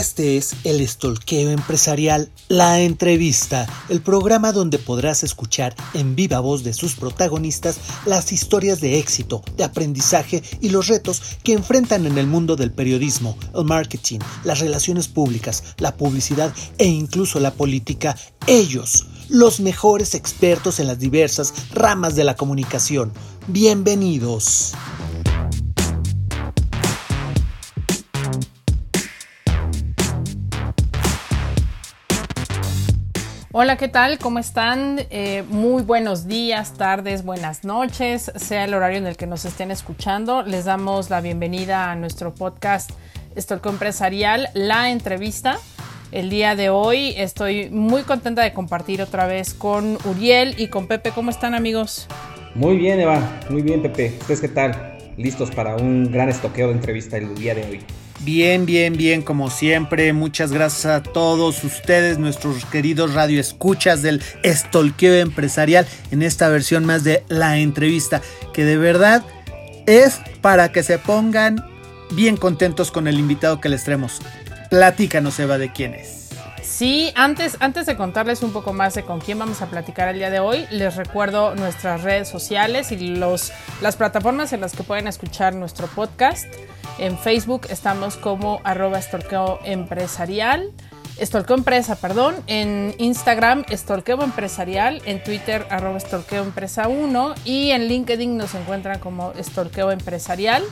Este es el Estolqueo Empresarial, la entrevista, el programa donde podrás escuchar en viva voz de sus protagonistas las historias de éxito, de aprendizaje y los retos que enfrentan en el mundo del periodismo, el marketing, las relaciones públicas, la publicidad e incluso la política. Ellos, los mejores expertos en las diversas ramas de la comunicación. Bienvenidos. Hola, ¿qué tal? ¿Cómo están? Eh, muy buenos días, tardes, buenas noches, sea el horario en el que nos estén escuchando. Les damos la bienvenida a nuestro podcast Estolco Empresarial, la entrevista. El día de hoy estoy muy contenta de compartir otra vez con Uriel y con Pepe. ¿Cómo están, amigos? Muy bien, Eva. Muy bien, Pepe. ¿Ustedes qué tal? ¿Listos para un gran estoqueo de entrevista el día de hoy? Bien, bien, bien, como siempre. Muchas gracias a todos ustedes, nuestros queridos radioescuchas del Estolqueo Empresarial, en esta versión más de la entrevista, que de verdad es para que se pongan bien contentos con el invitado que les traemos. Platícanos, Eva, de quién es. Sí, antes, antes de contarles un poco más de con quién vamos a platicar el día de hoy, les recuerdo nuestras redes sociales y los, las plataformas en las que pueden escuchar nuestro podcast. En Facebook estamos como arroba estorqueo empresarial. Estorqueo Empresa, perdón. En Instagram, Estorqueo Empresarial. En Twitter, arroba Estorqueo Empresa 1. Y en LinkedIn nos encuentran como Estorqueo Empresarial.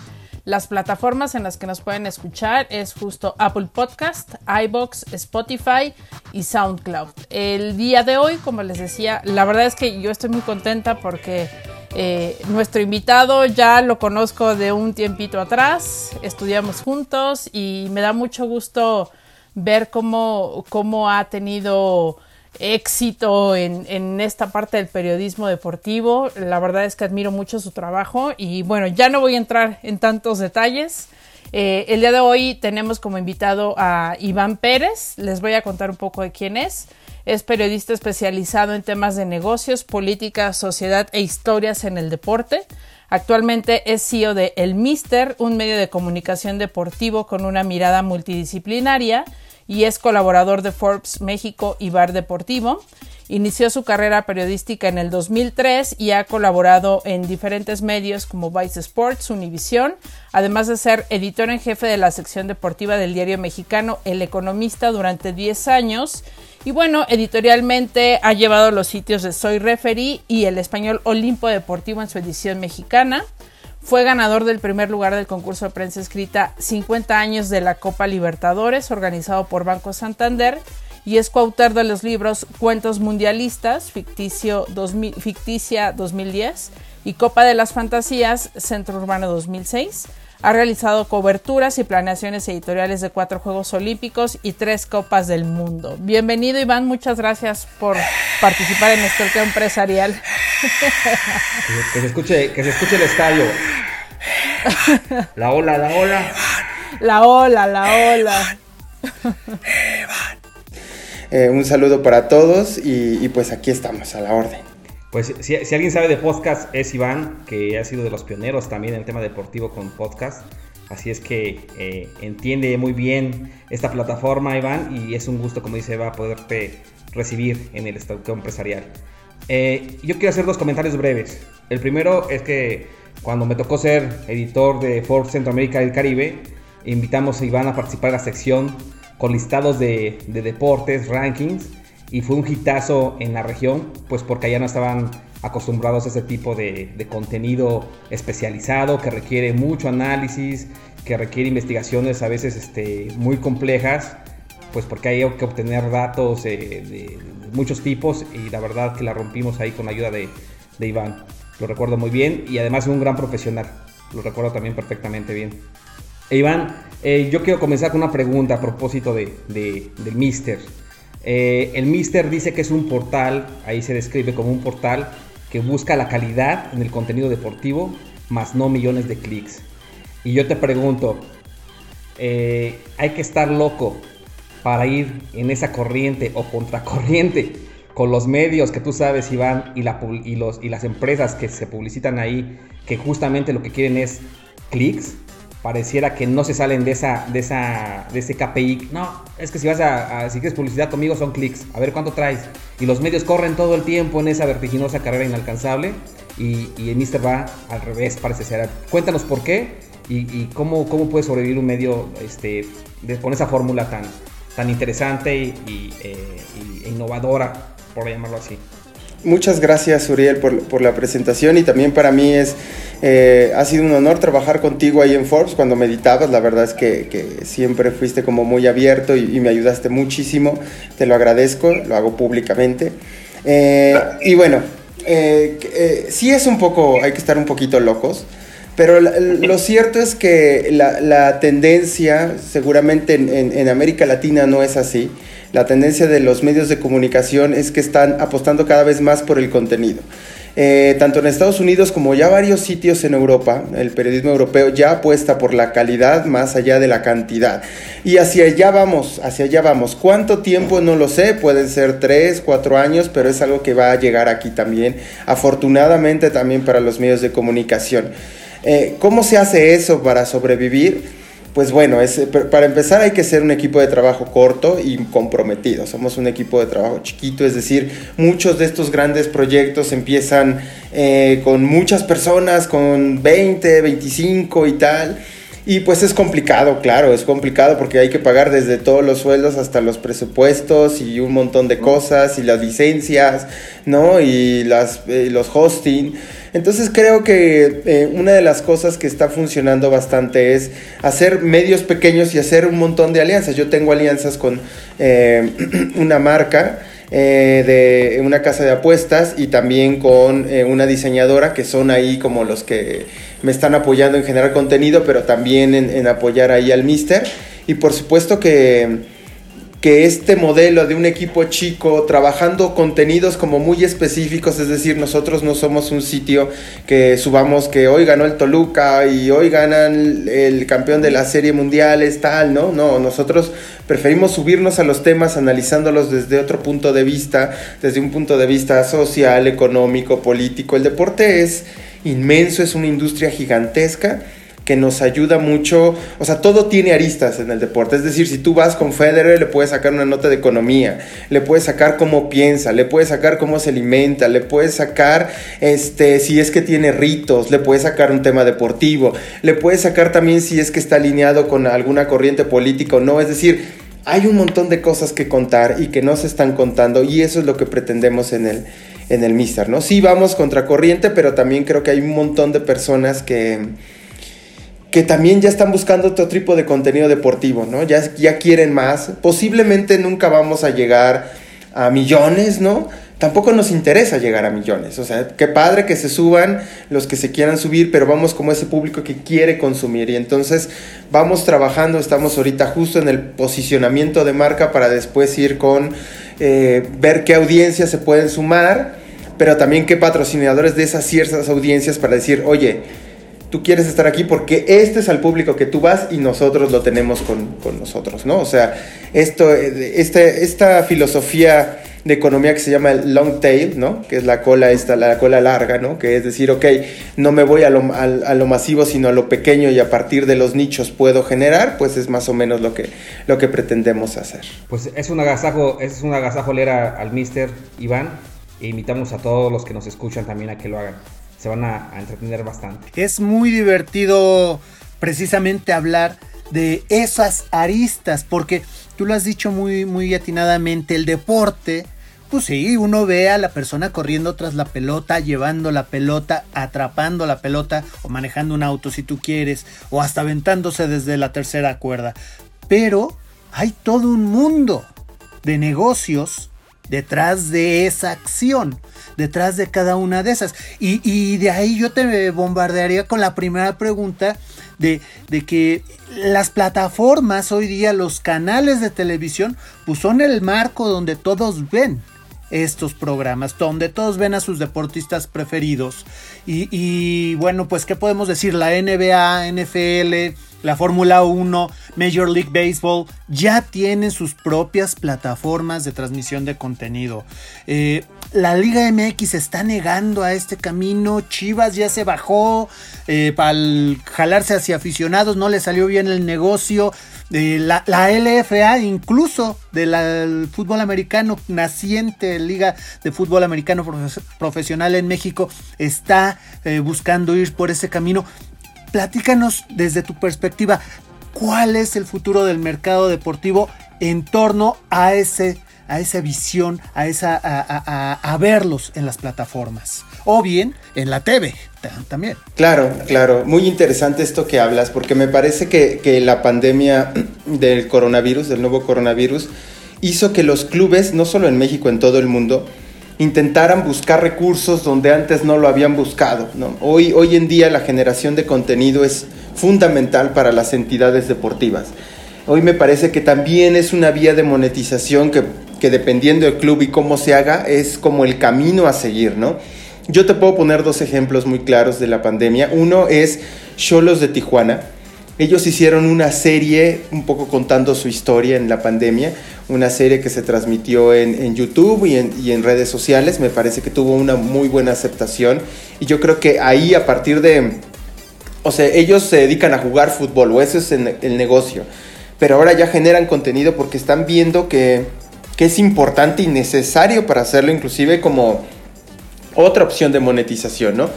Las plataformas en las que nos pueden escuchar es justo Apple Podcast, iBox, Spotify y SoundCloud. El día de hoy, como les decía, la verdad es que yo estoy muy contenta porque eh, nuestro invitado ya lo conozco de un tiempito atrás, estudiamos juntos y me da mucho gusto ver cómo, cómo ha tenido éxito en, esta parte del periodismo deportivo. La verdad es que admiro mucho su trabajo y bueno, ya no voy a entrar en tantos detalles. Eh, el día de hoy tenemos como invitado a Iván Pérez, les voy a contar un poco de quién es. Es periodista especializado en temas de negocios, política, sociedad e historias en el deporte. Actualmente es CEO de El Mister, un medio de comunicación deportivo con una mirada multidisciplinaria y es colaborador de Forbes México y Bar Deportivo. Inició su carrera periodística en el 2003 y ha colaborado en diferentes medios como Vice Sports, Univision, además de ser editor en jefe de la sección deportiva del diario mexicano El Economista durante 10 años y bueno, editorialmente ha llevado los sitios de Soy Referee y el español Olimpo Deportivo en su edición mexicana. Fue ganador del primer lugar del concurso de prensa escrita 50 años de la Copa Libertadores, organizado por Banco Santander, y es coautor de los libros Cuentos Mundialistas, Ficticio Ficticia 2010 y Copa de las Fantasías, Centro Urbano 2006. Ha realizado coberturas y planeaciones editoriales de cuatro Juegos Olímpicos y tres Copas del Mundo. Bienvenido Iván, muchas gracias por participar en este torneo empresarial. Que se escuche, que se escuche el estadio. La ola, la ola. La ola, la ola. Eh, un saludo para todos y pues aquí estamos a la orden. Pues si, alguien sabe de podcast es Iván, que ha sido de los pioneros también en el tema deportivo con podcast. Así es que eh, entiende muy bien esta plataforma, Iván, y es un gusto, como dice Eva, poderte recibir en el estado empresarial. Eh, yo quiero hacer dos comentarios breves. El primero es que cuando me tocó ser editor de Forbes Centroamérica y el Caribe, invitamos a Iván a participar en la sección con listados de deportes, rankings, y fue un hitazo en la región, pues porque allá no estaban acostumbrados a ese tipo de, contenido especializado que requiere mucho análisis, que requiere investigaciones a veces este, muy complejas, pues porque hay que obtener datos de, muchos tipos y la verdad que la rompimos ahí con la ayuda de, Iván. Lo recuerdo muy bien y además un gran profesional, lo recuerdo también perfectamente bien. E Iván, eh, yo quiero comenzar con una pregunta a propósito de, del Mister. Eh, el Mister dice que es un portal, ahí se describe como un portal que busca la calidad en el contenido deportivo, más no millones de clics. Y yo te pregunto, eh, ¿hay que estar loco para ir en esa corriente o contracorriente con los medios que tú sabes, Iván, y, y las empresas que se publicitan ahí, que justamente lo que quieren es clics? Pareciera que no se salen de esa, de esa, de ese KPI. No, es que si vas a, si quieres publicidad conmigo son clics, a ver cuánto traes. Y los medios corren todo el tiempo en esa vertiginosa carrera inalcanzable y, y el Mister va al revés, parece ser. Cuéntanos por qué y, cómo, cómo puede sobrevivir un medio este, con esa fórmula tan, tan interesante y, eh, e innovadora, por llamarlo así. Muchas gracias Uriel por, la presentación y también para mí es, eh, ha sido un honor trabajar contigo ahí en Forbes cuando meditabas, la verdad es que, siempre fuiste como muy abierto y, me ayudaste muchísimo, te lo agradezco, lo hago públicamente. Eh, y bueno, eh, sí es un poco, hay que estar un poquito locos, pero lo cierto es que la, tendencia seguramente en América Latina no es así la tendencia de los medios de comunicación es que están apostando cada vez más por el contenido. Eh, tanto en Estados Unidos como ya varios sitios en Europa, el periodismo europeo ya apuesta por la calidad más allá de la cantidad. Y hacia allá vamos, hacia allá vamos. ¿Cuánto tiempo? No lo sé, pueden ser tres, cuatro años, pero es algo que va a llegar aquí también, afortunadamente también para los medios de comunicación. Eh, ¿Cómo se hace eso para sobrevivir? Pues bueno, es, eh, para empezar hay que ser un equipo de trabajo corto y comprometido. Somos un equipo de trabajo chiquito, es decir, muchos de estos grandes proyectos empiezan eh, con muchas personas, con 20, 25 y tal. Y pues es complicado, claro, es complicado porque hay que pagar desde todos los sueldos hasta los presupuestos y un montón de cosas y las licencias, ¿no? Y las, eh, los hosting. Entonces creo que eh, una de las cosas que está funcionando bastante es hacer medios pequeños y hacer un montón de alianzas. Yo tengo alianzas con eh, una marca. Eh, de una casa de apuestas y también con una diseñadora que son ahí como los que me están apoyando en generar contenido, pero también en, en apoyar ahí al Mister. Y por supuesto que que este modelo de un equipo chico trabajando contenidos como muy específicos, es decir, nosotros no somos un sitio que subamos que hoy ganó el Toluca y hoy ganan el campeón de la serie mundial, es tal, ¿no? No, nosotros preferimos subirnos a los temas analizándolos desde otro punto de vista, desde un punto de vista social, económico, político. El deporte es inmenso, es una industria gigantesca que nos ayuda mucho, o sea, todo tiene aristas en el deporte, es decir, si tú vas con Federer le puedes sacar una nota de economía, le puedes sacar cómo piensa, le puedes sacar cómo se alimenta, le puedes sacar este si es que tiene ritos, le puedes sacar un tema deportivo, le puedes sacar también si es que está alineado con alguna corriente política o no, es decir, hay un montón de cosas que contar y que no se están contando y eso es lo que pretendemos en el en el Mister, ¿no? Sí vamos contra corriente, pero también creo que hay un montón de personas que que también ya están buscando otro tipo de contenido deportivo, ¿no? Ya, ya quieren más. Posiblemente nunca vamos a llegar a millones, ¿no? Tampoco nos interesa llegar a millones. O sea, qué padre que se suban los que se quieran subir, pero vamos como ese público que quiere consumir. Y entonces vamos trabajando, estamos ahorita justo en el posicionamiento de marca para después ir con eh, ver qué audiencias se pueden sumar, pero también qué patrocinadores de esas ciertas audiencias para decir, oye, tú quieres estar aquí porque este es al público que tú vas y nosotros lo tenemos con, nosotros, ¿no? O sea, esto, este, esta filosofía de economía que se llama el long tail, ¿no? Que es la cola esta, la cola larga, ¿no? Que es decir, ok, no me voy a lo, a, lo, masivo, sino a lo pequeño y a partir de los nichos puedo generar, pues es más o menos lo que, lo que pretendemos hacer. Pues es un agasajo, es un agasajo leer al mister Iván e invitamos a todos los que nos escuchan también a que lo hagan se van a, entretener bastante. Es muy divertido precisamente hablar de esas aristas, porque tú lo has dicho muy, muy atinadamente, el deporte, pues sí, uno ve a la persona corriendo tras la pelota, llevando la pelota, atrapando la pelota o manejando un auto si tú quieres, o hasta aventándose desde la tercera cuerda. Pero hay todo un mundo de negocios detrás de esa acción detrás de cada una de esas. Y, de ahí yo te bombardearía con la primera pregunta de, de, que las plataformas hoy día, los canales de televisión, pues son el marco donde todos ven estos programas, donde todos ven a sus deportistas preferidos. Y, y bueno, pues, ¿qué podemos decir? La NBA, NFL, la Fórmula 1, Major League Baseball, ya tienen sus propias plataformas de transmisión de contenido. Eh, la Liga MX está negando a este camino, Chivas ya se bajó, eh, para jalarse hacia aficionados no le salió bien el negocio, eh, la, LFA incluso del fútbol americano naciente, Liga de Fútbol Americano Profesional en México, está eh, buscando ir por ese camino. Platícanos desde tu perspectiva, ¿cuál es el futuro del mercado deportivo en torno a ese a esa visión, a, esa, a, verlos en las plataformas. O bien en la TV también. Claro, claro. Muy interesante esto que hablas, porque me parece que, que la pandemia del coronavirus, del nuevo coronavirus, hizo que los clubes, no solo en México, en todo el mundo, intentaran buscar recursos donde antes no lo habían buscado. Hoy, hoy en día la generación de contenido es fundamental para las entidades deportivas. Hoy me parece que también es una vía de monetización que que dependiendo del club y cómo se haga, es como el camino a seguir, ¿no? Yo te puedo poner dos ejemplos muy claros de la pandemia. Uno es Cholos de Tijuana. Ellos hicieron una serie un poco contando su historia en la pandemia, una serie que se transmitió en, YouTube y en, redes sociales. Me parece que tuvo una muy buena aceptación y yo creo que ahí a partir de... O sea, ellos se dedican a jugar fútbol o eso es el negocio. Pero ahora ya generan contenido porque están viendo que que es importante y necesario para hacerlo inclusive como otra opción de monetización, ¿no?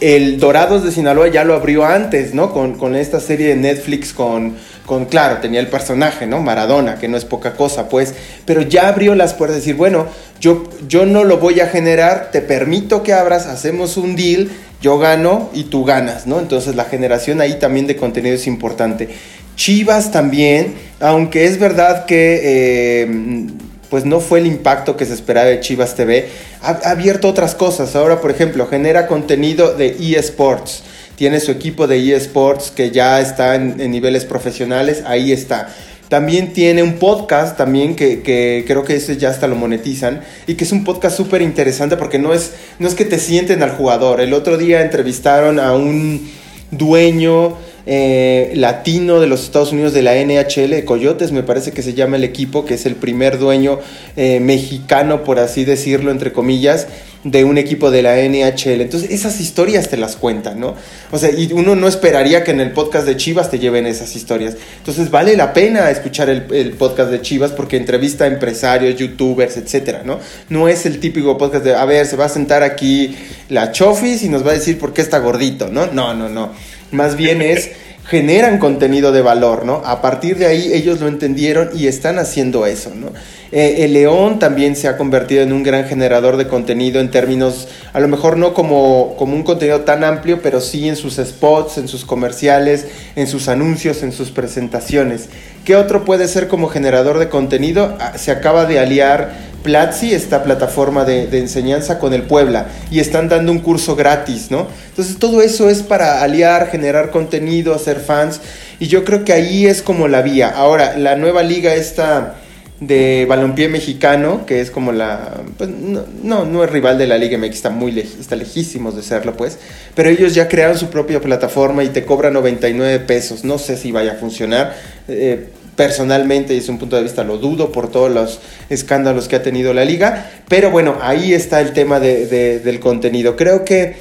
El Dorados de Sinaloa ya lo abrió antes, ¿no? Con, esta serie de Netflix con, con, claro, tenía el personaje, ¿no? Maradona, que no es poca cosa, pues, pero ya abrió las puertas, decir, bueno, yo, yo no lo voy a generar, te permito que abras, hacemos un deal, yo gano y tú ganas, ¿no? Entonces la generación ahí también de contenido es importante. Chivas también, aunque es verdad que eh, pues no fue el impacto que se esperaba de Chivas TV, ha, abierto otras cosas. Ahora, por ejemplo, genera contenido de eSports. Tiene su equipo de eSports que ya está en, niveles profesionales, ahí está. También tiene un podcast también que, creo que ese ya hasta lo monetizan y que es un podcast súper interesante porque no es, no es que te sienten al jugador. El otro día entrevistaron a un dueño eh, latino de los Estados Unidos de la NHL, Coyotes, me parece que se llama el equipo, que es el primer dueño eh, mexicano, por así decirlo, entre comillas, de un equipo de la NHL. Entonces, esas historias te las cuentan, ¿no? O sea, y uno no esperaría que en el podcast de Chivas te lleven esas historias. Entonces, vale la pena escuchar el, el podcast de Chivas porque entrevista a empresarios, youtubers, etcétera, ¿no? No es el típico podcast de, a ver, se va a sentar aquí la Chofis y nos va a decir por qué está gordito, ¿no? No, no, no más bien es generan contenido de valor, ¿no? A partir de ahí ellos lo entendieron y están haciendo eso, ¿no? Eh, el León también se ha convertido en un gran generador de contenido en términos, a lo mejor no como, como un contenido tan amplio, pero sí en sus spots, en sus comerciales, en sus anuncios, en sus presentaciones. ¿Qué otro puede ser como generador de contenido? Ah, se acaba de aliar Platzi, esta plataforma de, enseñanza, con el Puebla y están dando un curso gratis, ¿no? Entonces todo eso es para aliar, generar contenido, hacer fans y yo creo que ahí es como la vía. Ahora, la nueva liga esta de balompié mexicano, que es como la... Pues, no, no, es rival de la Liga MX, está, muy está lejísimos de serlo, pues. Pero ellos ya crearon su propia plataforma y te cobran 99 pesos. No sé si vaya a funcionar. Eh, personalmente, desde un punto de vista, lo dudo por todos los escándalos que ha tenido la liga. Pero bueno, ahí está el tema del contenido. Creo que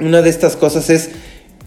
una de estas cosas es...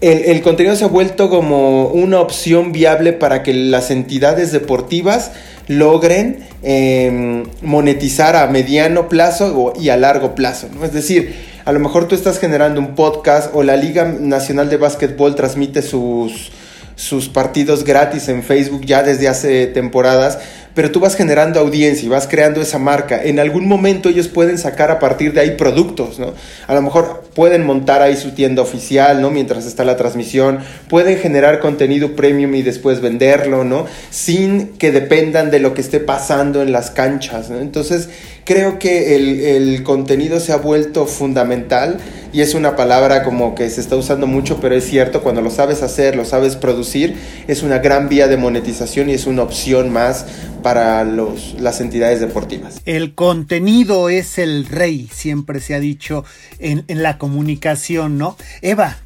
El, contenido se ha vuelto como una opción viable para que las entidades deportivas logren em, monetizar a mediano plazo y a largo plazo. ¿no? Es decir, a lo mejor tú estás generando un podcast o la Liga Nacional de Básquetbol transmite sus, sus partidos gratis en Facebook ya desde hace temporadas, pero tú vas generando audiencia y vas creando esa marca. En algún momento ellos pueden sacar a partir de ahí productos, ¿no? A lo mejor pueden montar ahí su tienda oficial, ¿no? Mientras está la transmisión, pueden generar contenido premium y después venderlo, ¿no? Sin que dependan de lo que esté pasando en las canchas, ¿no? Entonces, creo que el, el contenido se ha vuelto fundamental y es una palabra como que se está usando mucho, pero es cierto, cuando lo sabes hacer, lo sabes producir, es una gran vía de monetización y es una opción más para los, las entidades deportivas. El contenido es el rey, siempre se ha dicho en, en la comunicación, ¿no? Eva,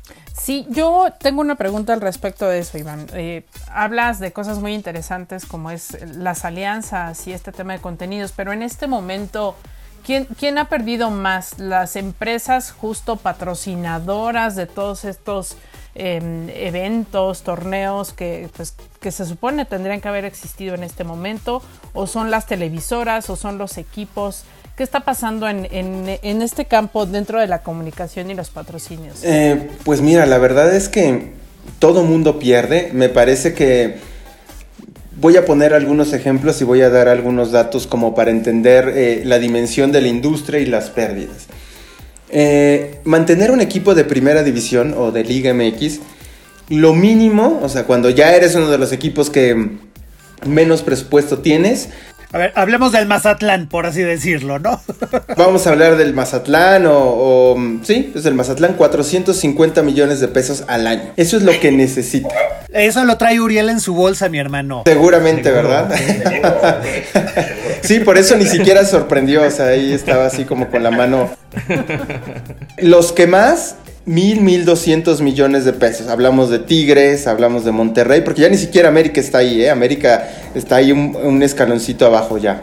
Sí, yo tengo una pregunta al respecto de eso, Iván. Eh, hablas de cosas muy interesantes como es las alianzas y este tema de contenidos, pero en este momento ¿quién, ¿quién ha perdido más? ¿Las empresas justo patrocinadoras de todos estos em, eventos, torneos que, pues, que se supone tendrían que haber existido en este momento? ¿O son las televisoras o son los equipos? ¿Qué está pasando en, en, este campo dentro de la comunicación y los patrocinios? Eh, pues mira, la verdad es que todo mundo pierde. Me parece que voy a poner algunos ejemplos y voy a dar algunos datos como para entender eh, la dimensión de la industria y las pérdidas. Eh, mantener un equipo de primera división o de Liga MX, lo mínimo, o sea, cuando ya eres uno de los equipos que menos presupuesto tienes, a ver, hablemos del Mazatlán, por así decirlo, ¿no? Vamos a hablar del Mazatlán o, sí, es el Mazatlán, 450 millones de pesos al año. Eso es lo que necesita. Eso lo trae Uriel en su bolsa, mi hermano. Seguramente, ¿verdad? sí, por eso ni siquiera sorprendió, o sea, ahí estaba así como con la mano. Los que más mil, mil doscientos millones de pesos. Hablamos de Tigres, hablamos de Monterrey, porque ya ni siquiera América está ahí, ¿eh? América está ahí un, escaloncito abajo ya.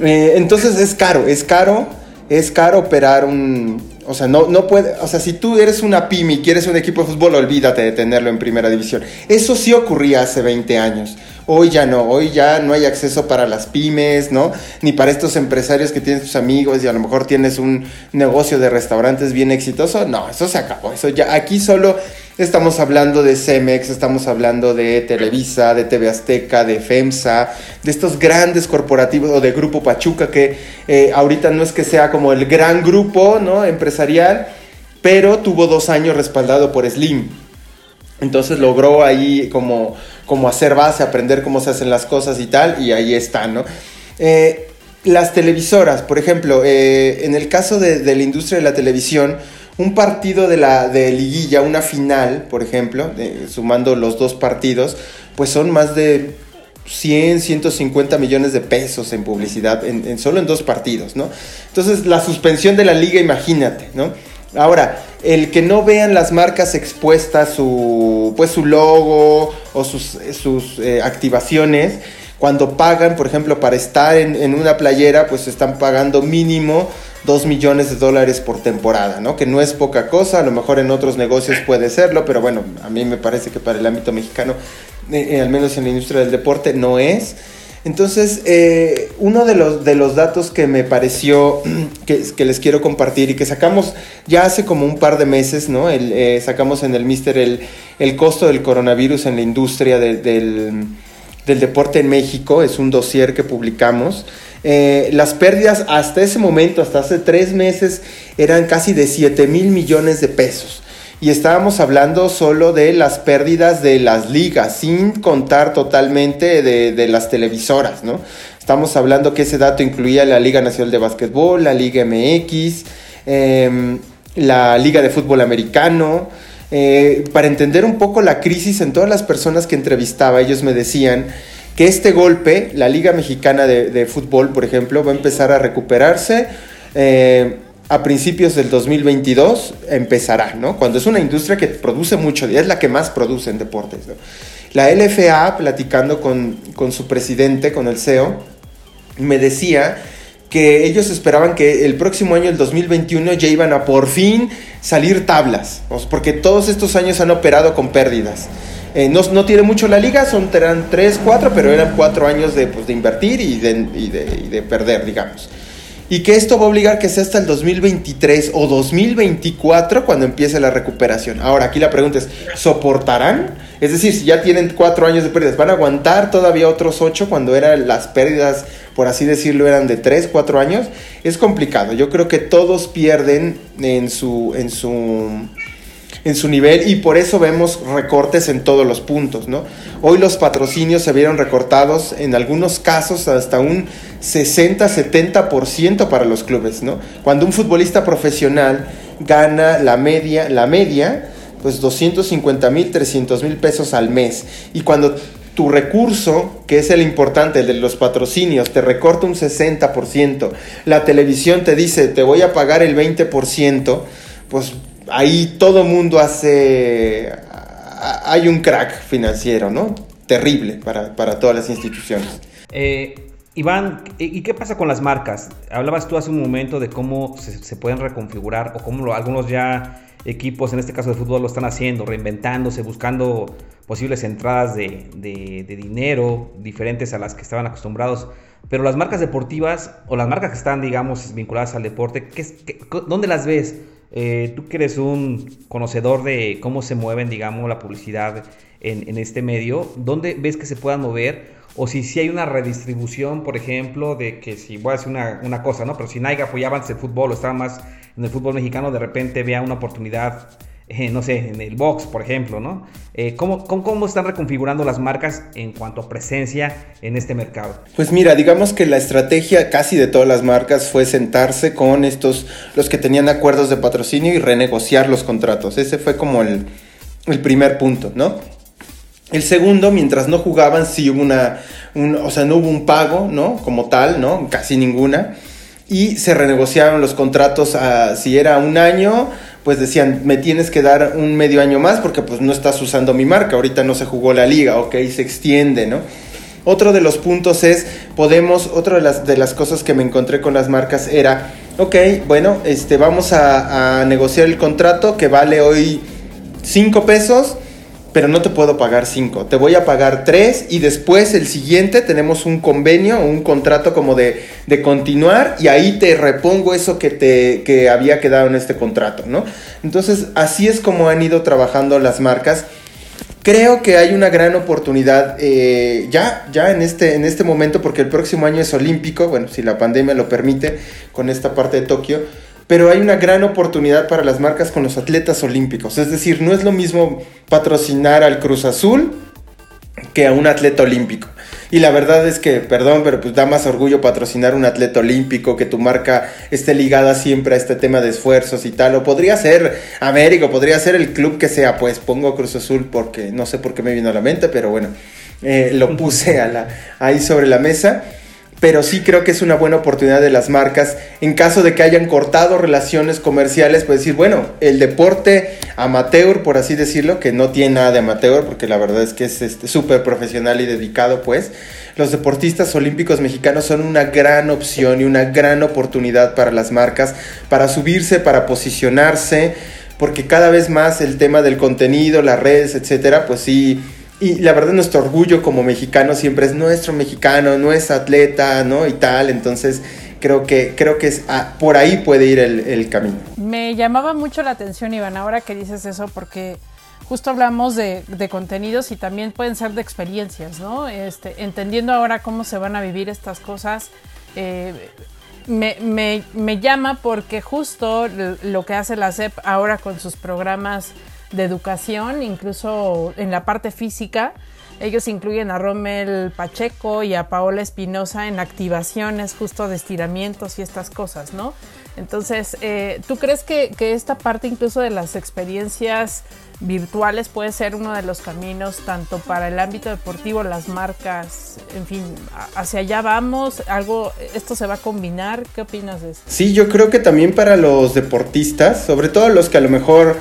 Eh, entonces es caro, es caro, es caro operar un, o sea, no, no puede, o sea, si tú eres una pyme y quieres un equipo de fútbol, olvídate de tenerlo en primera división. Eso sí ocurría hace 20 años. Hoy ya no, hoy ya no hay acceso para las pymes, ¿no? Ni para estos empresarios que tienen sus amigos y a lo mejor tienes un negocio de restaurantes bien exitoso. No, eso se acabó. Eso ya, aquí solo estamos hablando de Cemex, estamos hablando de Televisa, de TV Azteca, de FEMSA, de estos grandes corporativos o de Grupo Pachuca que eh, ahorita no es que sea como el gran grupo, ¿no? Empresarial, pero tuvo dos años respaldado por Slim. Entonces logró ahí como como hacer base, aprender cómo se hacen las cosas y tal, y ahí está, ¿no? Eh, las televisoras, por ejemplo, eh, en el caso de, la industria de la televisión, un partido de la de liguilla, una final, por ejemplo, sumando los dos partidos, pues son más de 100, 150 millones de pesos en publicidad, en, solo en dos partidos, ¿no? Entonces, la suspensión de la liga, imagínate, ¿no? Ahora, el que no vean las marcas expuestas su, pues, su logo o sus, sus eh, activaciones, cuando pagan, por ejemplo, para estar en, una playera, pues están pagando mínimo 2 millones de dólares por temporada, ¿no? Que no es poca cosa, a lo mejor en otros negocios puede serlo, pero bueno, a mí me parece que para el ámbito mexicano, eh, eh, al menos en la industria del deporte, no es. Entonces, eh, uno de los, de los datos que me pareció que, les quiero compartir y que sacamos ya hace como un par de meses, ¿no? Eh, sacamos en el Mister el, el, costo del coronavirus en la industria del, del, deporte en México, es un dossier que publicamos. Eh, las pérdidas hasta ese momento, hasta hace tres meses, eran casi de 7 mil millones de pesos y estábamos hablando solo de las pérdidas de las ligas, sin contar totalmente de, las televisoras, ¿no? Estamos hablando que ese dato incluía la Liga Nacional de Básquetbol, la Liga MX, em, la Liga de Fútbol Americano. Eh, para entender un poco la crisis en todas las personas que entrevistaba, ellos me decían que este golpe, la Liga Mexicana de, Fútbol, por ejemplo, va a empezar a recuperarse. Eh, a principios del 2022 empezará, ¿no? Cuando es una industria que produce mucho, es la que más produce en deportes. La LFA, platicando con, su presidente, con el CEO, me decía que ellos esperaban que el próximo año, el 2021, ya iban a por fin salir tablas, porque todos estos años han operado con pérdidas. Eh, no, tiene mucho la liga, son eran 3, 4, pero eran 4 años de, pues, de invertir y de, y, de, y de perder, digamos y que esto va a obligar que sea hasta el 2023 o 2024 cuando empiece la recuperación. Ahora, aquí la pregunta es, ¿soportarán? Es decir, si ya tienen cuatro años de pérdidas, ¿van a aguantar todavía otros ocho cuando eran las pérdidas, por así decirlo, eran de tres, cuatro años? Es complicado. Yo creo que todos pierden en su, en su en su nivel y por eso vemos recortes en todos los puntos, ¿no? Hoy los patrocinios se vieron recortados en algunos casos hasta un 60-70% para los clubes, ¿no? Cuando un futbolista profesional gana la media, la media, pues 250 mil, 300 mil pesos al mes y cuando tu recurso, que es el importante, el de los patrocinios, te recorta un 60%, la televisión te dice, te voy a pagar el 20%, pues ahí todo mundo hace, hay un crack financiero, ¿no? Terrible para, todas las instituciones. Eh, Iván, ¿y qué pasa con las marcas? Hablabas tú hace un momento de cómo se, pueden reconfigurar o cómo algunos ya equipos, en este caso de fútbol, lo están haciendo, reinventándose, buscando posibles entradas de, dinero diferentes a las que estaban acostumbrados. Pero las marcas deportivas o las marcas que están, digamos, vinculadas al deporte, ¿qué, dónde las ves? Eh, tú que eres un conocedor de cómo se mueven, digamos, la publicidad en, este medio, ¿dónde ves que se puedan mover? o si, si hay una redistribución, por ejemplo, de que si voy a decir una, una cosa, ¿no? Pero si Nike apoyaba antes el fútbol o estaba más en el fútbol mexicano, de repente vea una oportunidad, eh, no sé, en el box, por ejemplo, ¿no? Eh, ¿cómo, cómo, están reconfigurando las marcas en cuanto a presencia en este mercado? Pues mira, digamos que la estrategia casi de todas las marcas fue sentarse con estos, los que tenían acuerdos de patrocinio y renegociar los contratos. Ese fue como el, el primer punto, ¿no? El segundo, mientras no jugaban, sí hubo una, o sea, no hubo un pago, ¿no? Como tal, ¿no? Casi ninguna. Y se renegociaron los contratos si era un año, pues decían, me tienes que dar un medio año más porque pues no estás usando mi marca, ahorita no se jugó la liga, ok, se extiende, ¿no? Otro de los puntos es, podemos, otra de las, de las cosas que me encontré con las marcas era, ok, bueno, este, vamos a, negociar el contrato que vale hoy 5 pesos, pero no te puedo pagar 5, te voy a pagar 3 y después el siguiente tenemos un convenio, un contrato como de, de, continuar y ahí te repongo eso que, te, que había quedado en este contrato, ¿no? Entonces así es como han ido trabajando las marcas. Creo que hay una gran oportunidad eh, ya, ya en este, en este momento, porque el próximo año es olímpico, bueno, si la pandemia lo permite, con esta parte de Tokio pero hay una gran oportunidad para las marcas con los atletas olímpicos. Es decir, no es lo mismo patrocinar al Cruz Azul que a un atleta olímpico. Y la verdad es que, perdón, pero pues da más orgullo patrocinar un atleta olímpico, que tu marca esté ligada siempre a este tema de esfuerzos y tal. O podría ser América, podría ser el club que sea, pues pongo Cruz Azul porque no sé por qué me vino a la mente, pero bueno, eh, lo puse a ahí sobre la mesa pero sí creo que es una buena oportunidad de las marcas en caso de que hayan cortado relaciones comerciales, pues decir, bueno, el deporte amateur, por así decirlo, que no tiene nada de amateur, porque la verdad es que es súper este, profesional y dedicado, pues, los deportistas olímpicos mexicanos son una gran opción y una gran oportunidad para las marcas, para subirse, para posicionarse, porque cada vez más el tema del contenido, las redes, etcétera, pues sí y la verdad nuestro orgullo como mexicano siempre es nuestro mexicano, no atleta, ¿no? Y tal, entonces creo que, creo que es, ah, por ahí puede ir el, camino. Me llamaba mucho la atención, Iván, ahora que dices eso, porque justo hablamos de, contenidos y también pueden ser de experiencias, ¿no? Este, entendiendo ahora cómo se van a vivir estas cosas, eh, me, me, me, llama porque justo lo que hace la CEP ahora con sus programas de educación, incluso en la parte física. Ellos incluyen a Rommel Pacheco y a Paola Espinosa en activaciones justo de estiramientos y estas cosas, ¿no? Entonces, eh, ¿tú crees que, esta parte incluso de las experiencias virtuales puede ser uno de los caminos tanto para el ámbito deportivo, las marcas, en fin, hacia allá vamos, algo, esto se va a combinar, ¿qué opinas de eso? Sí, yo creo que también para los deportistas, sobre todo los que a lo mejor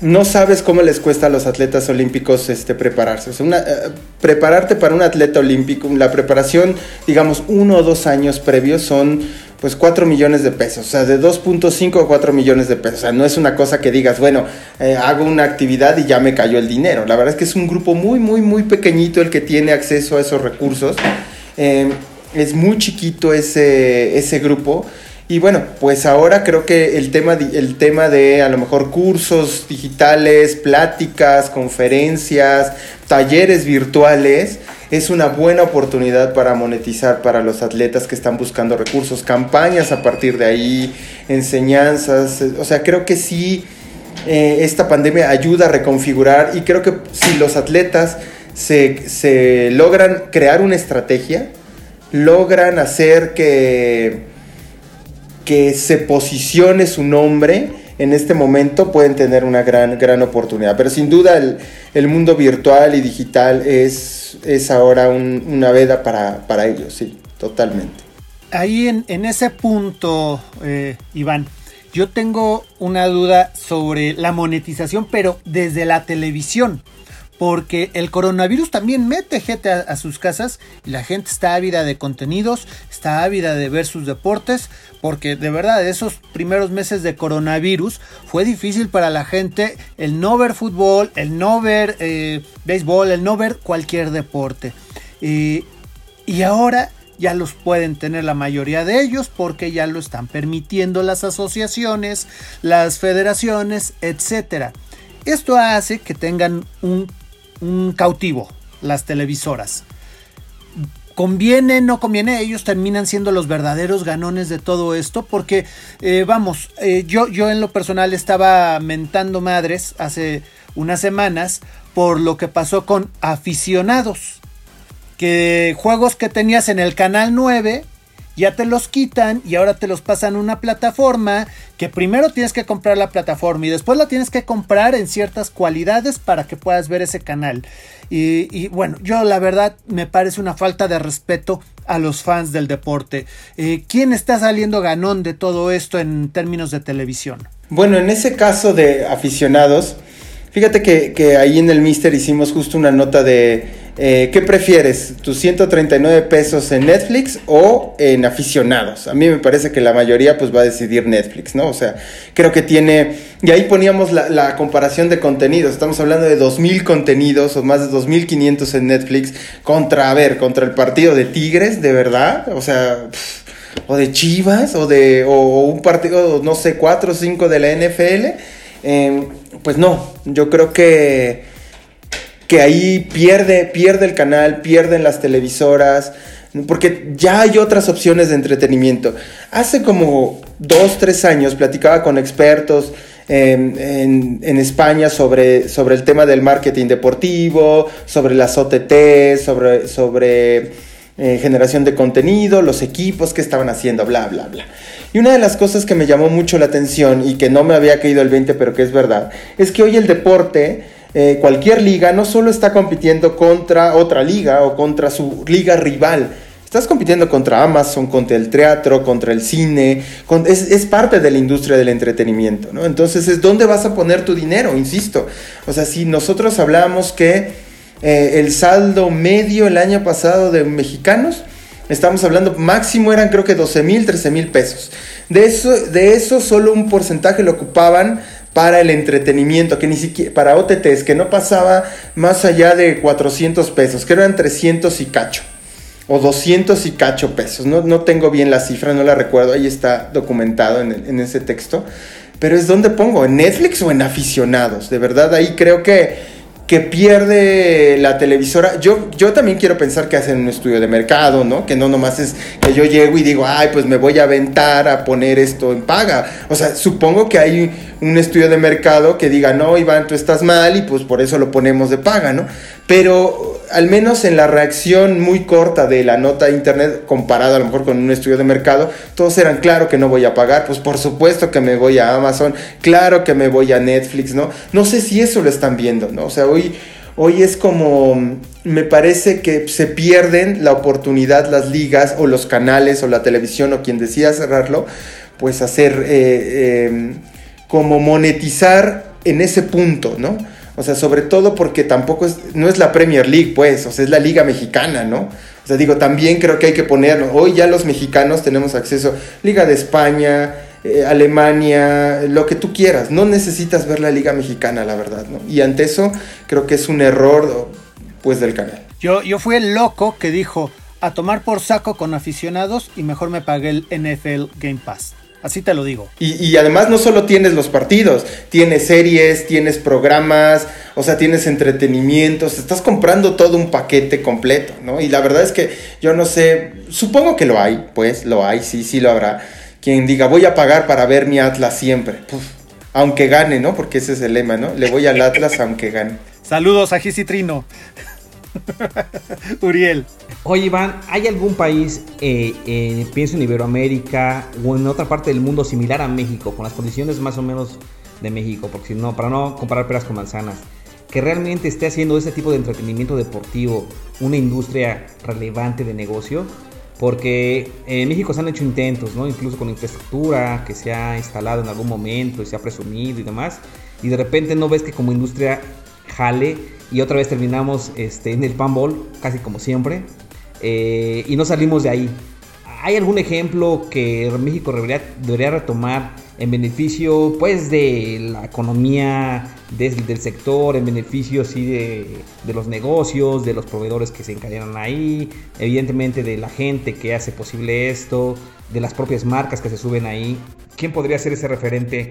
no sabes cómo les cuesta a los atletas olímpicos este, prepararse. Eh, prepararte para un atleta olímpico, la preparación, digamos, uno o dos años previos son pues 4 millones de pesos, o sea, de 2.5 a 4 millones de pesos. O sea, no es una cosa que digas, bueno, eh, hago una actividad y ya me cayó el dinero. La verdad es que es un grupo muy, muy, muy pequeñito el que tiene acceso a esos recursos. Eh, es muy chiquito ese grupo. Y bueno, pues ahora creo que el tema, el tema de a lo mejor cursos digitales, pláticas, conferencias, talleres virtuales, es una buena oportunidad para monetizar para los atletas que están buscando recursos, campañas a partir de ahí, enseñanzas. O sea, creo que sí, eh, esta pandemia ayuda a reconfigurar y creo que si los atletas se, se logran crear una estrategia, logran hacer que que se posicione su nombre en este momento pueden tener una gran, gran oportunidad. Pero sin duda el, mundo virtual y digital es, es ahora una veda para, ellos, sí, totalmente. Ahí en, ese punto, eh, Iván, yo tengo una duda sobre la monetización, pero desde la televisión. Porque el coronavirus también mete gente a, sus casas y la gente está ávida de contenidos, está ávida de ver sus deportes, porque de verdad esos primeros meses de coronavirus fue difícil para la gente el no ver fútbol, el no ver eh, béisbol, el no ver cualquier deporte. y ahora ya los pueden tener la mayoría de ellos porque ya lo están permitiendo las asociaciones, las federaciones, etc. Esto hace que tengan un un cautivo, las televisoras. Conviene, no conviene, ellos terminan siendo los verdaderos ganones de todo esto porque, eh, vamos, eh, yo, yo en lo personal estaba mentando madres hace unas semanas por lo que pasó con aficionados. Que juegos que tenías en el canal 9 ya te los quitan y ahora te los pasan una plataforma que primero tienes que comprar la plataforma y después la tienes que comprar en ciertas cualidades para que puedas ver ese canal. Y, bueno, yo la verdad me parece una falta de respeto a los fans del deporte. Eh, ¿Quién está saliendo ganón de todo esto en términos de televisión? Bueno, en ese caso de aficionados, fíjate que ahí en el Mister hicimos justo una nota de eh, ¿Qué prefieres? ¿Tus 139 pesos en Netflix o en aficionados? A mí me parece que la mayoría pues va a decidir Netflix, ¿no? O sea, creo que tiene... Y ahí poníamos la, comparación de contenidos. Estamos hablando de 2.000 contenidos o más de 2.500 en Netflix contra, a ver, contra el partido de Tigres, de verdad. O sea... o de Chivas, o de o un partido, no sé, 4 o 5 de la NFL. Em, pues no, yo creo que que ahí pierde, pierde el canal, pierden las televisoras, porque ya hay otras opciones de entretenimiento. Hace como dos, tres años platicaba con expertos en, España sobre, sobre el tema del marketing deportivo, sobre las OTT, sobre, sobre eh, generación de contenido, los equipos que estaban haciendo, bla, bla, bla. Y una de las cosas que me llamó mucho la atención y que no me había caído el 20, pero que es verdad, es que hoy el deporte eh, cualquier liga no solo está compitiendo contra otra liga o contra su liga rival, Estás compitiendo contra Amazon, contra el teatro, contra el cine, es, parte de la industria del entretenimiento, ¿no? Entonces es dónde vas a poner tu dinero, insisto. O sea, si nosotros hablamos que eh, el saldo medio el año pasado de mexicanos, estamos hablando, máximo eran creo que 12 mil, 13 mil pesos. De eso, de eso solo un porcentaje lo ocupaban para el entretenimiento, que ni siquiera, para OTTs, que no pasaba más allá de 400 pesos, que eran 300 y cacho, o 200 y cacho pesos, no, no tengo bien la cifra, no la recuerdo, ahí está documentado en, en ese texto, pero es donde pongo, en Netflix o en aficionados, de verdad, ahí creo que que pierde la televisora. Yo, yo también quiero pensar que hacen un estudio de mercado, ¿no? Que no nomás es que yo llego y digo, ay, pues me voy a aventar a poner esto en paga. O sea, supongo que hay un estudio de mercado que diga, no, Iván, tú estás mal y pues por eso lo ponemos de paga, ¿no? Pero al menos en la reacción muy corta de la nota de internet, comparado a lo mejor con un estudio de mercado, todos eran, claro que no voy a pagar, pues por supuesto que me voy a Amazon, claro que me voy a Netflix, ¿no? No sé si eso lo están viendo, ¿no? O sea, hoy, hoy es como, me parece que se pierden la oportunidad las ligas o los canales o la televisión o quien decida cerrarlo, pues hacer... Eh, em, como monetizar en ese punto, ¿no? O sea, sobre todo porque tampoco es, no es la Premier League, pues, o sea, es la Liga Mexicana, ¿no? O sea, digo, también creo que hay que ponerlo. Hoy ya los mexicanos tenemos acceso Liga de España, eh, Alemania, lo que tú quieras. No necesitas ver la Liga Mexicana, la verdad, ¿no? Y ante eso, creo que es un error, pues, del canal. Yo, yo fui el loco que dijo a tomar por saco con aficionados y mejor me pagué el NFL Game Pass. Así te lo digo. Y, además no solo tienes los partidos, tienes series, tienes programas, o sea, tienes entretenimientos, estás comprando todo un paquete completo, ¿no? Y la verdad es que yo no sé, supongo que lo hay, pues lo hay, sí, sí lo habrá. Quien diga, voy a pagar para ver mi Atlas siempre, aunque gane, ¿no? Porque ese es el lema, ¿no? Le voy al Atlas aunque gane. Saludos a Trino. Uriel. Oye, Iván, ¿hay algún país, eh, pienso en Iberoamérica o en otra parte del mundo similar a México, con las condiciones más o menos de México, porque si no, para no comparar peras con manzanas, que realmente esté haciendo ese tipo de entretenimiento deportivo una industria relevante de negocio? Porque en México se han hecho intentos, ¿no? Incluso con infraestructura que se ha instalado en algún momento y se ha presumido y demás. Y de repente no ves que como industria jale y otra vez terminamos este, en el panball, casi como siempre, eh, y no salimos de ahí. ¿Hay algún ejemplo que México debería, retomar en beneficio pues de la economía del sector, en beneficio sí de, de, los negocios, de los proveedores que se encadenan ahí, evidentemente de la gente que hace posible esto, de las propias marcas que se suben ahí? ¿Quién podría ser ese referente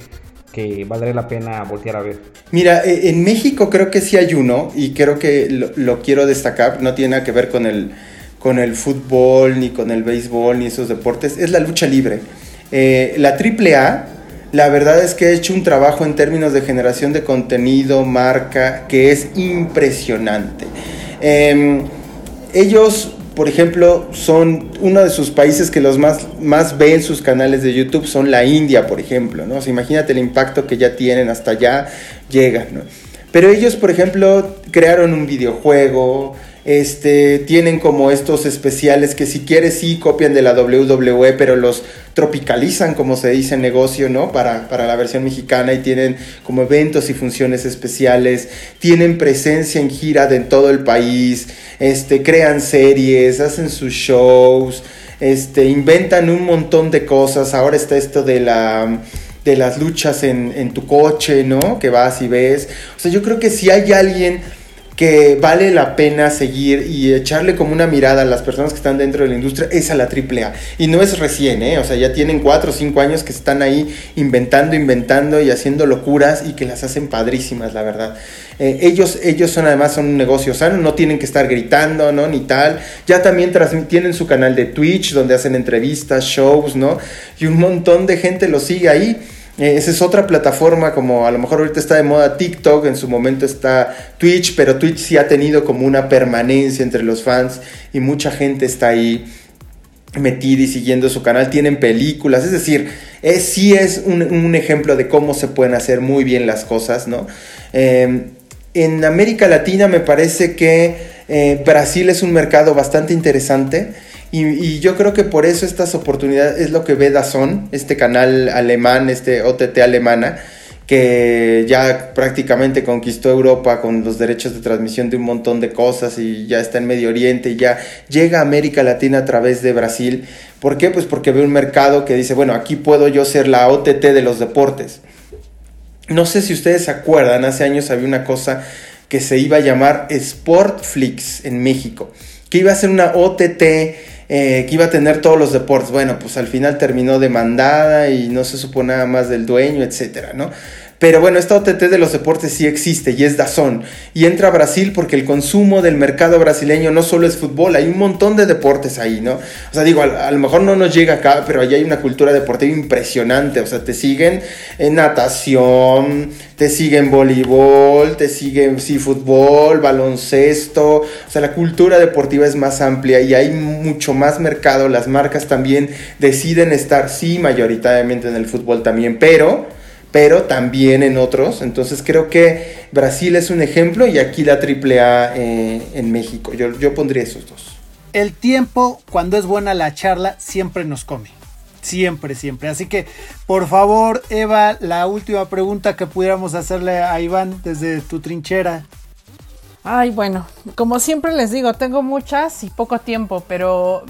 que valdría la pena voltear a ver? Mira, eh, en México creo que sí hay uno y creo que lo, quiero destacar, no tiene nada que ver con el, con el fútbol, ni con el béisbol, ni esos deportes, es la lucha libre. Eh, la AAA, la verdad es que ha hecho un trabajo en términos de generación de contenido, marca, que es impresionante. Em, ellos por ejemplo, son uno de sus países que los más, más ven sus canales de YouTube son la India, por ejemplo, ¿no? imagínate el impacto que ya tienen, hasta allá llegan, ¿no? Pero ellos, por ejemplo, crearon un videojuego, este, tienen como estos especiales que si quieres sí copian de la WWE, pero los tropicalizan, como se dice en negocio, ¿no? Para, para la versión mexicana y tienen como eventos y funciones especiales, tienen presencia en gira de en todo el país, este, crean series, hacen sus shows, este, inventan un montón de cosas. Ahora está esto de la de las luchas en, en tu coche, ¿no? Que vas y ves. O sea, yo creo que si hay alguien que vale la pena seguir y echarle como una mirada a las personas que están dentro de la industria es a la AAA. Y no es recién, ¿eh? O sea, ya tienen cuatro o cinco años que están ahí inventando, inventando y haciendo locuras y que las hacen padrísimas, la verdad. Eh, ellos, ellos son además son un negocio sano, no tienen que estar gritando, ¿no? Ni tal. Ya también tienen su canal de Twitch donde hacen entrevistas, shows, ¿no? Y un montón de gente lo sigue ahí. Eh, esa es otra plataforma, como a lo mejor ahorita está de moda TikTok, en su momento está Twitch, pero Twitch sí ha tenido como una permanencia entre los fans y mucha gente está ahí metida y siguiendo su canal. Tienen películas, es decir, es, sí es un, ejemplo de cómo se pueden hacer muy bien las cosas, ¿no? Em, en América Latina me parece que eh, Brasil es un mercado bastante interesante. Y, yo creo que por eso estas oportunidades es lo que ve Dazón, este canal alemán, este OTT alemana, que ya prácticamente conquistó Europa con los derechos de transmisión de un montón de cosas y ya está en Medio Oriente y ya llega a América Latina a través de Brasil. ¿Por qué? Pues porque ve un mercado que dice, bueno, aquí puedo yo ser la OTT de los deportes. No sé si ustedes se acuerdan, hace años había una cosa que se iba a llamar Sportflix en México, que iba a ser una OTT eh, que iba a tener todos los deportes. Bueno, pues al final terminó demandada y no se supo nada más del dueño, etcétera, ¿no? Pero bueno, esta OTT de los deportes sí existe y es Dazón. Y entra a Brasil porque el consumo del mercado brasileño no solo es fútbol, hay un montón de deportes ahí, ¿no? O sea, digo, a, lo mejor no nos llega acá, pero allí hay una cultura deportiva impresionante. O sea, te siguen en natación, te siguen voleibol, te siguen sí, fútbol, baloncesto. O sea, la cultura deportiva es más amplia y hay mucho más mercado. Las marcas también deciden estar, sí, mayoritariamente en el fútbol también, pero pero también en otros. Entonces creo que Brasil es un ejemplo y aquí la AAA eh, en México. Yo, yo pondría esos dos. El tiempo, cuando es buena la charla, siempre nos come. Siempre, siempre. Así que, por favor, Eva, la última pregunta que pudiéramos hacerle a Iván desde tu trinchera. Ay, bueno, como siempre les digo, tengo muchas y poco tiempo, pero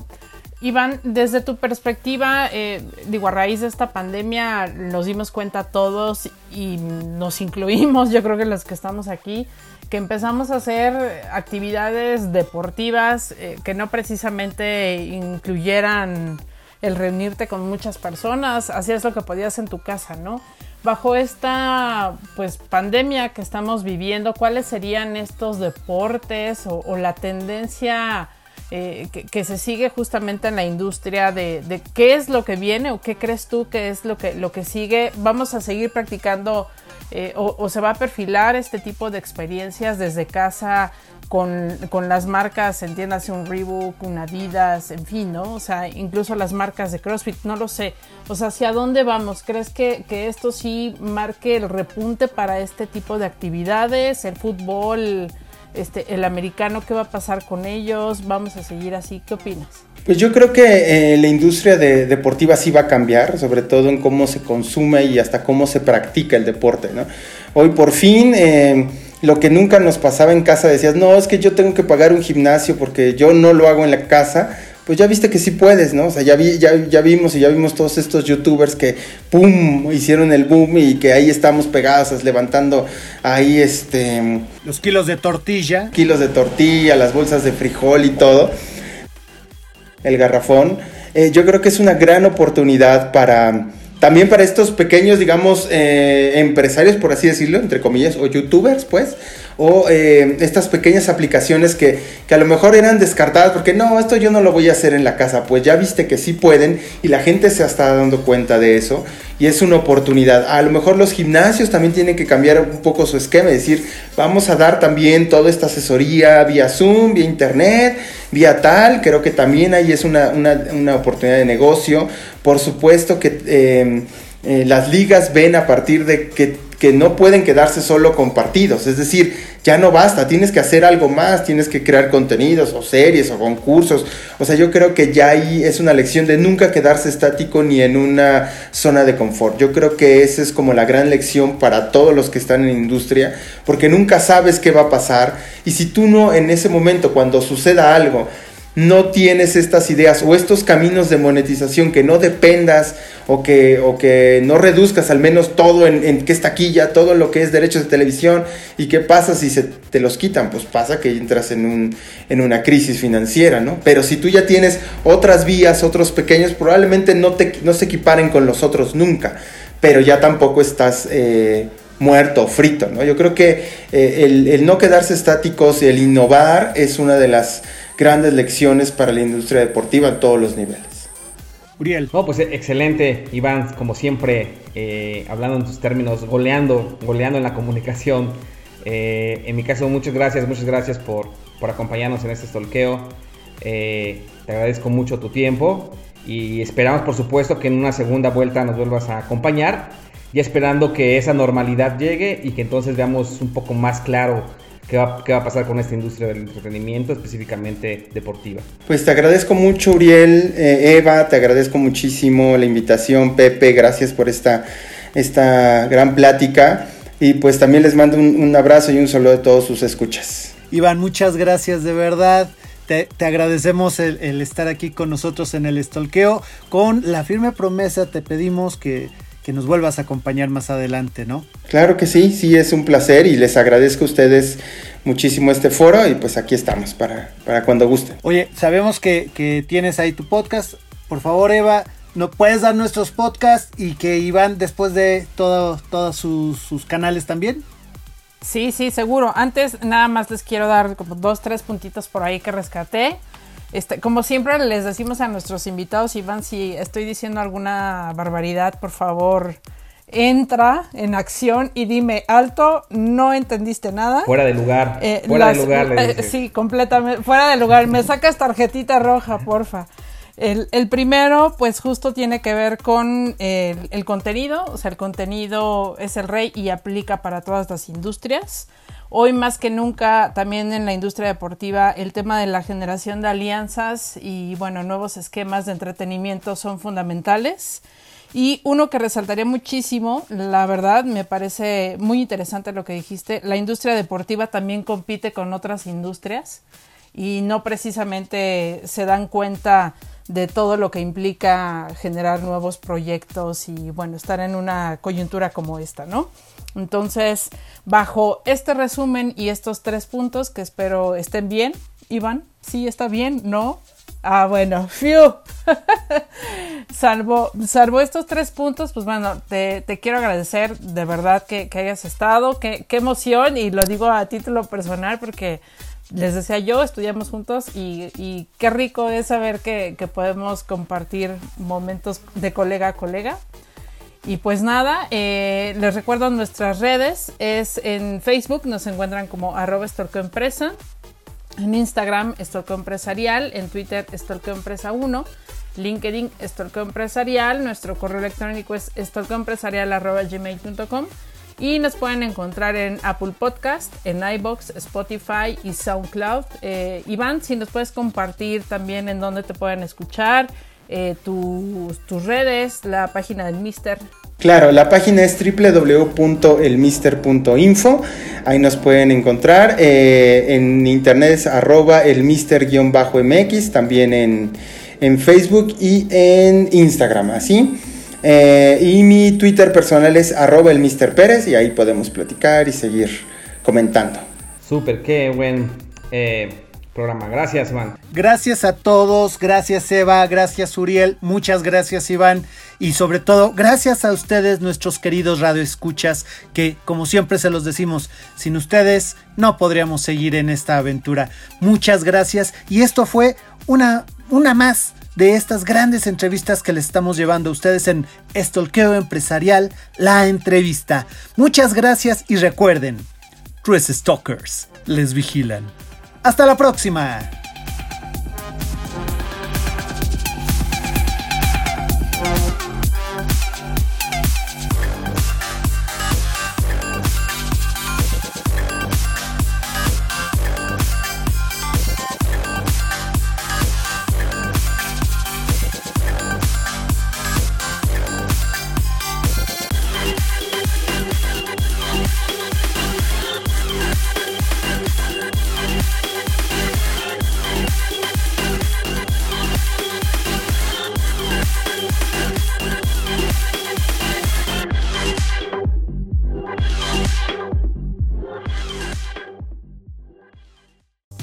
Iván, desde tu perspectiva, eh, digo, a raíz de esta pandemia nos dimos cuenta todos y nos incluimos, yo creo que los que estamos aquí, que empezamos a hacer actividades deportivas eh, que no precisamente incluyeran el reunirte con muchas personas, hacías lo que podías en tu casa, ¿no? Bajo esta pues pandemia que estamos viviendo, ¿cuáles serían estos deportes o la tendencia eh, que, se sigue justamente en la industria de, qué es lo que viene o qué crees tú que es lo que, lo que sigue. Vamos a seguir practicando eh, o, se va a perfilar este tipo de experiencias desde casa con, las marcas, entiéndase un Reebok, un Adidas, en fin, ¿no? O sea, incluso las marcas de CrossFit, no lo sé. O sea, ¿hacia dónde vamos? ¿Crees que, que esto sí marque el repunte para este tipo de actividades? ¿El fútbol? Este, el americano, qué va a pasar con ellos, vamos a seguir así, ¿qué opinas? Pues yo creo que eh, la industria deportiva sí va a cambiar, sobre todo en cómo se consume y hasta cómo se practica el deporte. ¿no? Hoy por fin eh, lo que nunca nos pasaba en casa, decías, no, es que yo tengo que pagar un gimnasio porque yo no lo hago en la casa, pues ya viste que sí puedes, ¿no? O sea, ya, vi, ya, ya vimos y ya vimos todos estos youtubers que, ¡pum!, hicieron el boom y que ahí estamos pegados, levantando ahí, este... Los kilos de tortilla. Kilos de tortilla, las bolsas de frijol y todo. El garrafón. Eh, yo creo que es una gran oportunidad para también para estos pequeños, digamos, eh, empresarios, por así decirlo, entre comillas, o youtubers, pues, o eh, estas pequeñas aplicaciones que, que, a lo mejor eran descartadas porque no, esto yo no lo voy a hacer en la casa, pues ya viste que sí pueden y la gente se está dando cuenta de eso y es una oportunidad. A lo mejor los gimnasios también tienen que cambiar un poco su esquema, es decir, vamos a dar también toda esta asesoría vía Zoom, vía Internet, vía tal, creo que también ahí es una, una, una oportunidad de negocio. Por supuesto que eh, eh, las ligas ven a partir de que que no pueden quedarse solo con partidos. Es decir, ya no basta, tienes que hacer algo más, tienes que crear contenidos o series o concursos. O sea, yo creo que ya ahí es una lección de nunca quedarse estático ni en una zona de confort. Yo creo que esa es como la gran lección para todos los que están en industria, porque nunca sabes qué va a pasar. Y si tú no en ese momento, cuando suceda algo, no tienes estas ideas o estos caminos de monetización que no dependas o que, o que no reduzcas al menos todo en, en que es taquilla, todo lo que es derechos de televisión y qué pasa si se te los quitan, pues pasa que entras en, un, en una crisis financiera, ¿no? Pero si tú ya tienes otras vías, otros pequeños, probablemente no, te, no se equiparen con los otros nunca, pero ya tampoco estás... Eh, muerto, frito, ¿no? Yo creo que eh, el, el no quedarse estáticos y el innovar es una de las grandes lecciones para la industria deportiva en todos los niveles. Uriel. No, pues excelente, Iván, como siempre, eh, hablando en tus términos, goleando, goleando en la comunicación. Eh, en mi caso, muchas gracias, muchas gracias por, por acompañarnos en este stolqueo. Eh, te agradezco mucho tu tiempo y esperamos, por supuesto, que en una segunda vuelta nos vuelvas a acompañar y esperando que esa normalidad llegue y que entonces veamos un poco más claro qué va, a pasar con esta industria del entretenimiento, específicamente deportiva. Pues te agradezco mucho, Uriel, eh, Eva, te agradezco muchísimo la invitación, Pepe, gracias por esta, esta gran plática. Y pues también les mando un, abrazo y un saludo a todos sus escuchas. Iván, muchas gracias de verdad. Te, agradecemos el, el, estar aquí con nosotros en el estolqueo. Con la firme promesa te pedimos que que nos vuelvas a acompañar más adelante, ¿no? Claro que sí, sí, es un placer y les agradezco a ustedes muchísimo este foro y pues aquí estamos para, para cuando gusten. Oye, sabemos que, tienes ahí tu podcast. Por favor, Eva, ¿no puedes dar nuestros podcasts y que Iván después de todos sus, sus canales también? Sí, sí, seguro. Antes nada más les quiero dar como dos, tres puntitos por ahí que rescaté. Este, como siempre les decimos a nuestros invitados, Iván, si estoy diciendo alguna barbaridad, por favor, entra en acción y dime alto, no entendiste nada. Fuera de lugar. Eh, fuera de lugar. Eh, sí, completamente. Fuera de lugar. Me sacas tarjetita roja, porfa. El, el, primero, pues justo tiene que ver con el, el, contenido. O sea, el contenido es el rey y aplica para todas las industrias. Hoy más que nunca también en la industria deportiva el tema de la generación de alianzas y bueno, nuevos esquemas de entretenimiento son fundamentales. Y uno que resaltaría muchísimo, la verdad, me parece muy interesante lo que dijiste, la industria deportiva también compite con otras industrias y no precisamente se dan cuenta de todo lo que implica generar nuevos proyectos y bueno, estar en una coyuntura como esta, ¿no? Entonces, bajo este resumen y estos tres puntos que espero estén bien, Iván, ¿sí está bien? ¿No? Ah, bueno, fiu. salvo, salvo estos tres puntos, pues bueno, te, quiero agradecer de verdad que, hayas estado, qué, emoción, y lo digo a título personal porque les decía yo, estudiamos juntos y, qué rico es saber que, podemos compartir momentos de colega a colega. Y pues nada, eh, les recuerdo nuestras redes. Es en Facebook, nos encuentran como arroba Empresa. En Instagram, Estorco Empresarial. En Twitter, Estorco Empresa 1. LinkedIn, Estorco Empresarial. Nuestro correo electrónico es estorcoempresarial.gmail.com. Y nos pueden encontrar en Apple Podcast, en iBox, Spotify y SoundCloud. Eh, Iván, si nos puedes compartir también en dónde te pueden escuchar, eh, tus redes, la página del Mister. Claro, la página es www.elmister.info. Ahí nos pueden encontrar. Eh, en internet es arroba elmister-mx, también en, en, Facebook y en Instagram, así. Eh, y mi Twitter personal es arroba Pérez y ahí podemos platicar y seguir comentando. Súper, qué buen eh, programa. Gracias, Iván. Gracias a todos, gracias Eva, gracias Uriel, muchas gracias Iván y sobre todo gracias a ustedes nuestros queridos radioescuchas que como siempre se los decimos, sin ustedes no podríamos seguir en esta aventura. Muchas gracias y esto fue una, una más de estas grandes entrevistas que les estamos llevando a ustedes en Estolqueo Empresarial, la entrevista. Muchas gracias y recuerden, Tres Stalkers les vigilan. Hasta la próxima.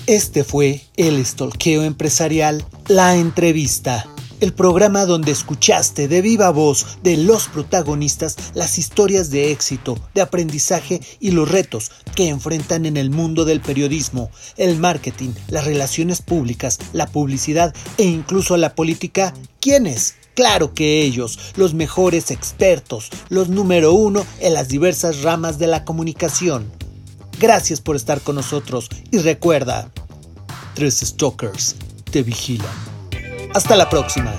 Este fue el Estolqueo Empresarial, la entrevista. El programa donde escuchaste de viva voz de los protagonistas las historias de éxito, de aprendizaje y los retos que enfrentan en el mundo del periodismo, el marketing, las relaciones públicas, la publicidad e incluso la política. ¿Quiénes? Claro que ellos, los mejores expertos, los número uno en las diversas ramas de la comunicación. Gracias por estar con nosotros y recuerda, tres stalkers te vigilan. Hasta la próxima.